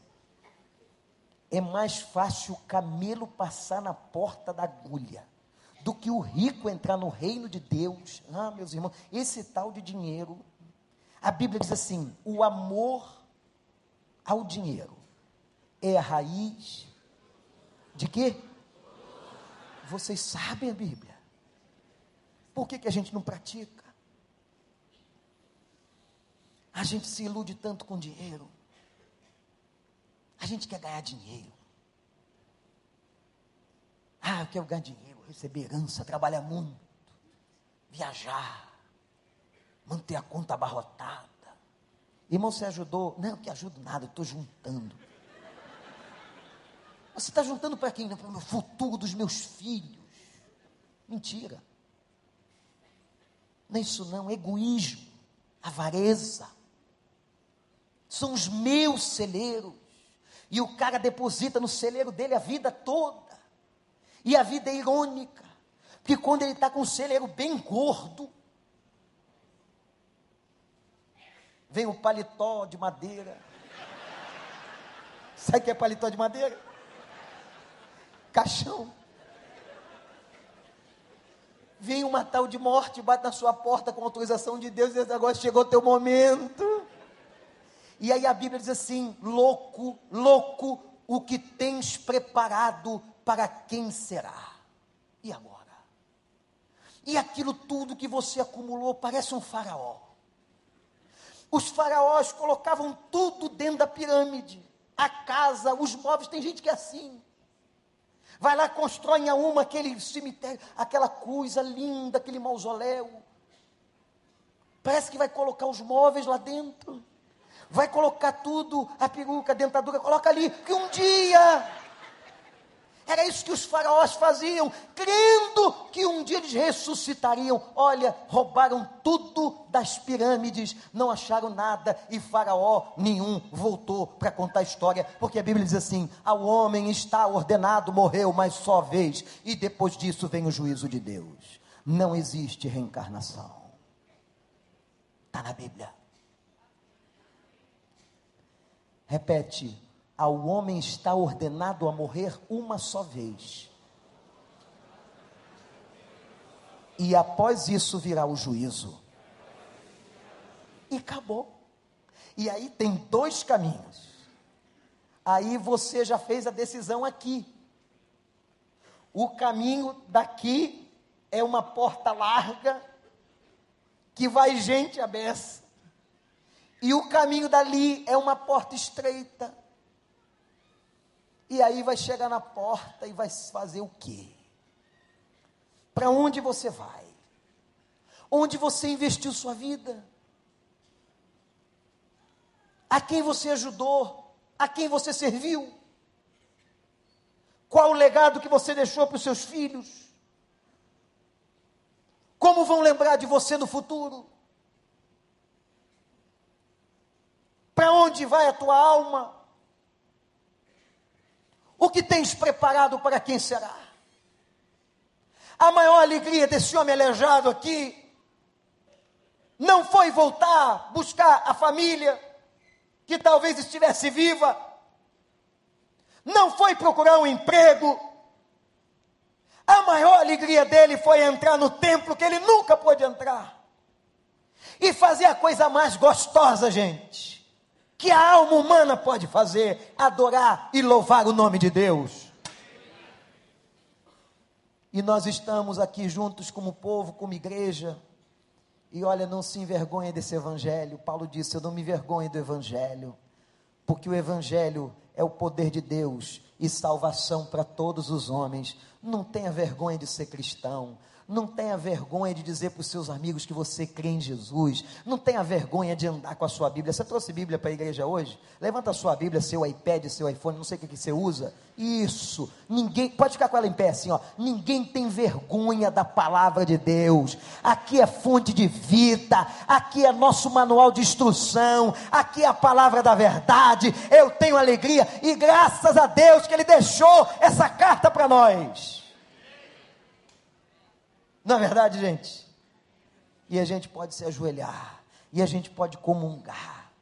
é mais fácil o camelo passar na porta da agulha do que o rico entrar no reino de Deus. Ah, meus irmãos, esse tal de dinheiro. A Bíblia diz assim: o amor ao dinheiro é a raiz de quê? Vocês sabem a Bíblia. Por que, que a gente não pratica? A gente se ilude tanto com dinheiro. A gente quer ganhar dinheiro. Ah, eu quero ganhar dinheiro, receber herança, trabalhar muito, viajar, manter a conta abarrotada. Irmão, você ajudou? Não, que ajudo nada, eu estou juntando. Você está juntando para quem? Para o futuro dos meus filhos. Mentira. Não é isso não, egoísmo, avareza. São os meus celeiros. E o cara deposita no celeiro dele a vida toda. E a vida é irônica. Porque quando ele está com o celeiro bem gordo, vem o paletó de madeira. Sabe o que é paletó de madeira? Caixão. Vem uma tal de morte, bate na sua porta com autorização de Deus e diz: agora chegou o teu momento. E aí a Bíblia diz assim: louco, louco, o que tens preparado para quem será? E agora? E aquilo tudo que você acumulou parece um faraó. Os faraós colocavam tudo dentro da pirâmide. A casa, os móveis, tem gente que é assim. Vai lá, constrói em uma aquele cemitério, aquela coisa linda, aquele mausoléu. Parece que vai colocar os móveis lá dentro. Vai colocar tudo, a peruca, a dentadura, coloca ali, que um dia era isso que os faraós faziam, crendo que um dia eles ressuscitariam. Olha, roubaram tudo das pirâmides, não acharam nada e faraó nenhum voltou para contar a história, porque a Bíblia diz assim: ao homem está ordenado morrer uma só vez e depois disso vem o juízo de Deus. Não existe reencarnação. Está na Bíblia. Repete, ao homem está ordenado a morrer uma só vez. E após isso virá o juízo. E acabou. E aí tem dois caminhos. Aí você já fez a decisão aqui. O caminho daqui é uma porta larga que vai gente a beça. E o caminho dali é uma porta estreita e aí vai chegar na porta e vai fazer o quê? Para onde você vai? Onde você investiu sua vida? A quem você ajudou? A quem você serviu? Qual o legado que você deixou para os seus filhos? Como vão lembrar de você no futuro? Para onde vai a tua alma? O que tens preparado para quem será? A maior alegria desse homem aleijado aqui não foi voltar buscar a família que talvez estivesse viva, não foi procurar um emprego. A maior alegria dele foi entrar no templo que ele nunca pôde entrar e fazer a coisa mais gostosa, gente que a alma humana pode fazer, adorar e louvar o nome de Deus. E nós estamos aqui juntos como povo, como igreja. E olha, não se envergonhe desse evangelho. Paulo disse: Eu não me envergonho do evangelho, porque o evangelho é o poder de Deus e salvação para todos os homens. Não tenha vergonha de ser cristão. Não tenha vergonha de dizer para os seus amigos que você crê em Jesus. Não tenha vergonha de andar com a sua Bíblia. Você trouxe Bíblia para a igreja hoje? Levanta a sua Bíblia, seu iPad, seu iPhone, não sei o que, que você usa. Isso. Ninguém, pode ficar com ela em pé assim, ó. Ninguém tem vergonha da palavra de Deus. Aqui é fonte de vida. Aqui é nosso manual de instrução. Aqui é a palavra da verdade. Eu tenho alegria e graças a Deus que Ele deixou essa carta para nós. Não é verdade, gente? E a gente pode se ajoelhar, e a gente pode comungar,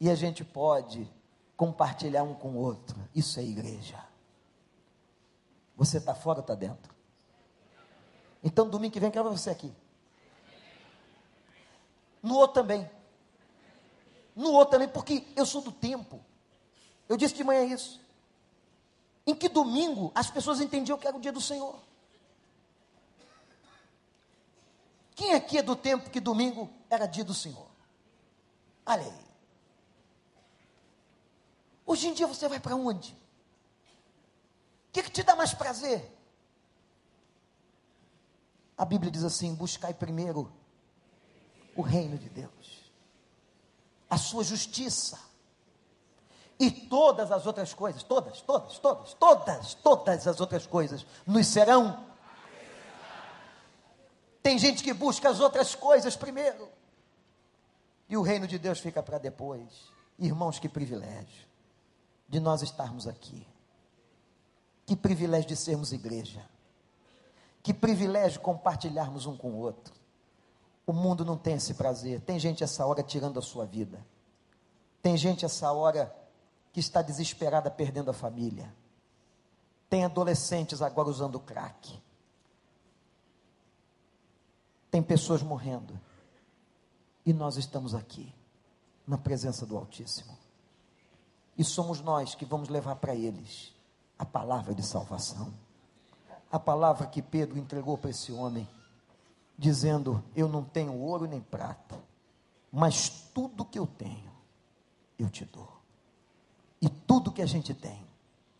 e a gente pode compartilhar um com o outro. Isso é igreja. Você está fora ou está dentro? Então, domingo que vem, quero você aqui. No outro também. No outro também, porque eu sou do tempo. Eu disse de manhã isso. Em que domingo as pessoas entendiam que era o dia do Senhor. Quem aqui é do tempo que domingo era dia do Senhor? Olha aí. Hoje em dia você vai para onde? O que, que te dá mais prazer? A Bíblia diz assim: buscai primeiro o reino de Deus, a sua justiça, e todas as outras coisas, todas, todas, todas, todas, todas as outras coisas nos serão tem gente que busca as outras coisas primeiro. E o reino de Deus fica para depois. Irmãos, que privilégio de nós estarmos aqui. Que privilégio de sermos igreja. Que privilégio compartilharmos um com o outro. O mundo não tem esse prazer. Tem gente essa hora tirando a sua vida. Tem gente essa hora que está desesperada perdendo a família. Tem adolescentes agora usando crack. Tem pessoas morrendo. E nós estamos aqui. na presença do Altíssimo. E somos nós que vamos levar para eles a palavra de salvação. A palavra que Pedro entregou para esse homem, dizendo: Eu não tenho ouro nem prata, mas tudo que eu tenho, eu te dou. E tudo que a gente tem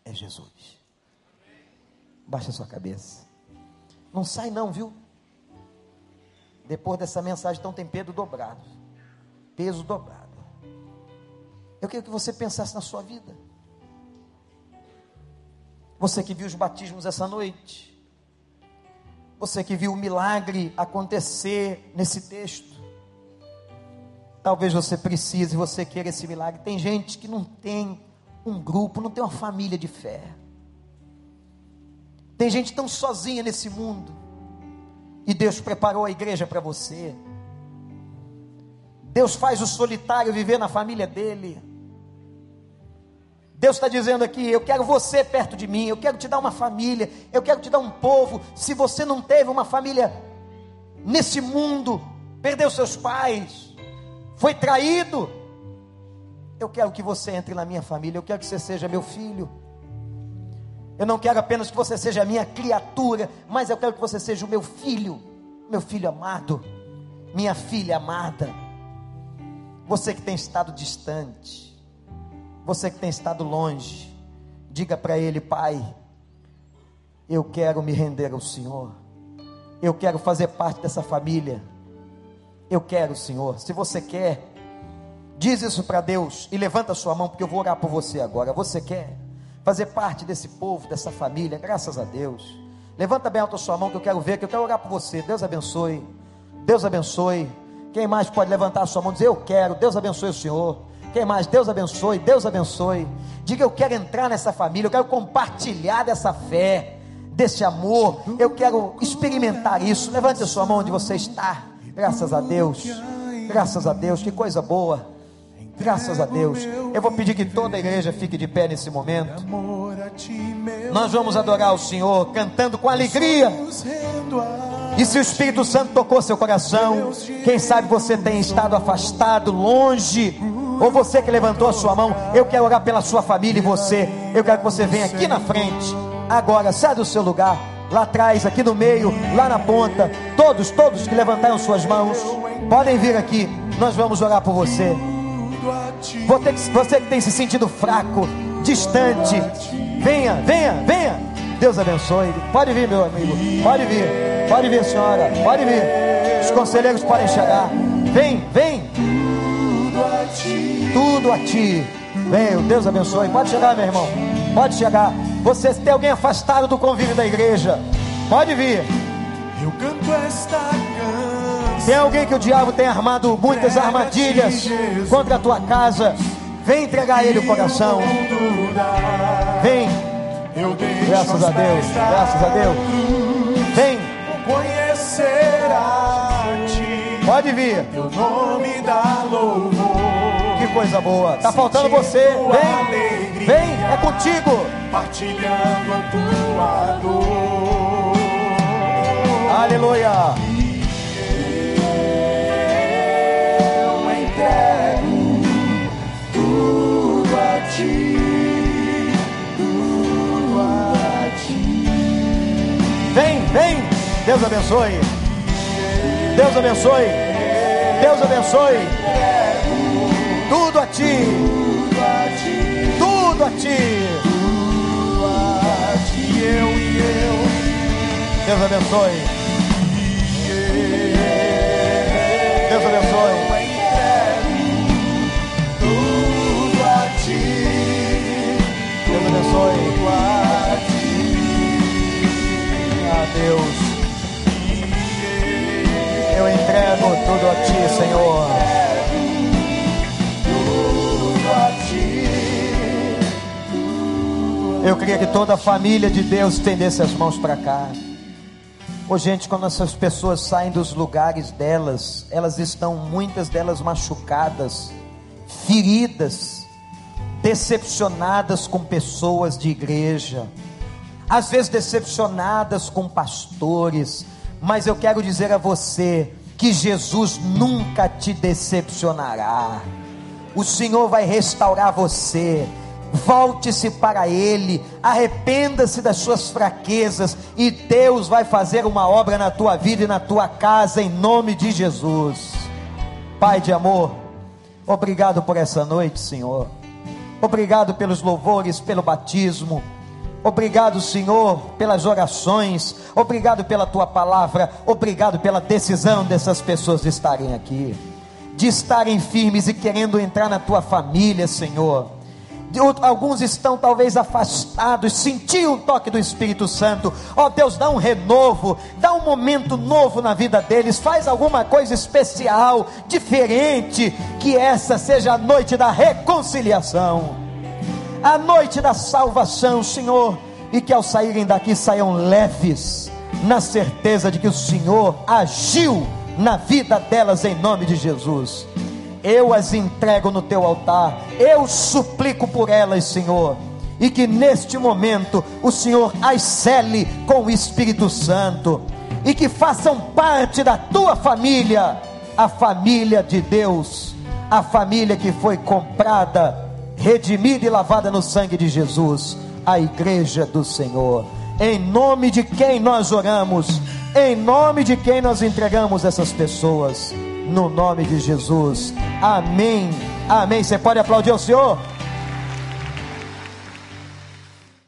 é Jesus. Baixa sua cabeça. Não sai, não, viu? Depois dessa mensagem, então tem Pedro dobrado, peso dobrado. Eu queria que você pensasse na sua vida. Você que viu os batismos essa noite. Você que viu o milagre acontecer nesse texto. Talvez você precise, você queira esse milagre. Tem gente que não tem um grupo, não tem uma família de fé. Tem gente tão sozinha nesse mundo. E Deus preparou a igreja para você. Deus faz o solitário viver na família dele. Deus está dizendo aqui: eu quero você perto de mim, eu quero te dar uma família, eu quero te dar um povo. Se você não teve uma família nesse mundo, perdeu seus pais, foi traído, eu quero que você entre na minha família, eu quero que você seja meu filho. Eu não quero apenas que você seja minha criatura, mas eu quero que você seja o meu filho, meu filho amado, minha filha amada. Você que tem estado distante, você que tem estado longe, diga para ele, Pai, eu quero me render ao Senhor. Eu quero fazer parte dessa família. Eu quero, Senhor. Se você quer, diz isso para Deus e levanta sua mão, porque eu vou orar por você agora. Você quer fazer parte desse povo, dessa família? Graças a Deus. Levanta bem alto a sua mão que eu quero ver, que eu quero orar por você. Deus abençoe. Deus abençoe. Quem mais pode levantar a sua mão e dizer: Eu quero. Deus abençoe o Senhor. Quem mais? Deus abençoe, Deus abençoe. Diga: Eu quero entrar nessa família, eu quero compartilhar dessa fé, desse amor. Eu quero experimentar isso. Levante a sua mão onde você está. Graças a Deus. Graças a Deus, que coisa boa. Graças a Deus. Eu vou pedir que toda a igreja fique de pé nesse momento. Nós vamos adorar o Senhor cantando com alegria. E se o Espírito Santo tocou seu coração, quem sabe você tem estado afastado, longe ou você que levantou a sua mão, eu quero orar pela sua família e você. Eu quero que você venha aqui na frente. Agora, sai do seu lugar. Lá atrás, aqui no meio, lá na ponta. Todos, todos que levantaram suas mãos, podem vir aqui. Nós vamos orar por você. Você que, você que tem se sentido fraco, distante, venha, venha, venha. Deus abençoe. Pode vir, meu amigo. Pode vir. Pode vir, senhora. Pode vir. Os conselheiros podem chegar. Vem, vem tudo a ti. Venha, Deus abençoe. Pode chegar, meu irmão. Pode chegar. Você tem alguém afastado do convívio da igreja? Pode vir. Eu canto esta canção. Tem alguém que o diabo tem armado muitas armadilhas contra a tua casa? Vem entregar a ele o coração. Vem. Graças a Deus. Graças a Deus. Vem. Pode vir. Teu nome dá louvor coisa boa. Tá faltando você. Vem, vem, é contigo. Partilhando a tua dor. Aleluia. Vem, vem. Deus abençoe. Deus abençoe. Deus abençoe tudo a ti, tudo a ti, eu e eu. Deus abençoe. Deus abençoe. Eu entrego tudo a ti, Senhor. Eu queria que toda a família de Deus estendesse as mãos para cá. Ô gente, quando essas pessoas saem dos lugares delas, elas estão, muitas delas machucadas, feridas, decepcionadas com pessoas de igreja, às vezes decepcionadas com pastores, mas eu quero dizer a você que Jesus nunca te decepcionará. o Senhor vai restaurar você. Volte-se para Ele, arrependa-se das suas fraquezas, e Deus vai fazer uma obra na tua vida e na tua casa, em nome de Jesus. Pai de amor, obrigado por essa noite, Senhor. Obrigado pelos louvores, pelo batismo. Obrigado, Senhor, pelas orações. Obrigado pela tua palavra. Obrigado pela decisão dessas pessoas de estarem aqui, de estarem firmes e querendo entrar na tua família, Senhor alguns estão talvez afastados, sentiam o toque do Espírito Santo. Ó oh, Deus, dá um renovo, dá um momento novo na vida deles, faz alguma coisa especial, diferente, que essa seja a noite da reconciliação, a noite da salvação, Senhor, e que ao saírem daqui saiam leves, na certeza de que o Senhor agiu na vida delas em nome de Jesus. Eu as entrego no teu altar, eu suplico por elas, Senhor, e que neste momento o Senhor as cele com o Espírito Santo, e que façam parte da tua família, a família de Deus, a família que foi comprada, redimida e lavada no sangue de Jesus, a igreja do Senhor. Em nome de quem nós oramos, em nome de quem nós entregamos essas pessoas no nome de Jesus. Amém. Amém. Você pode aplaudir o Senhor?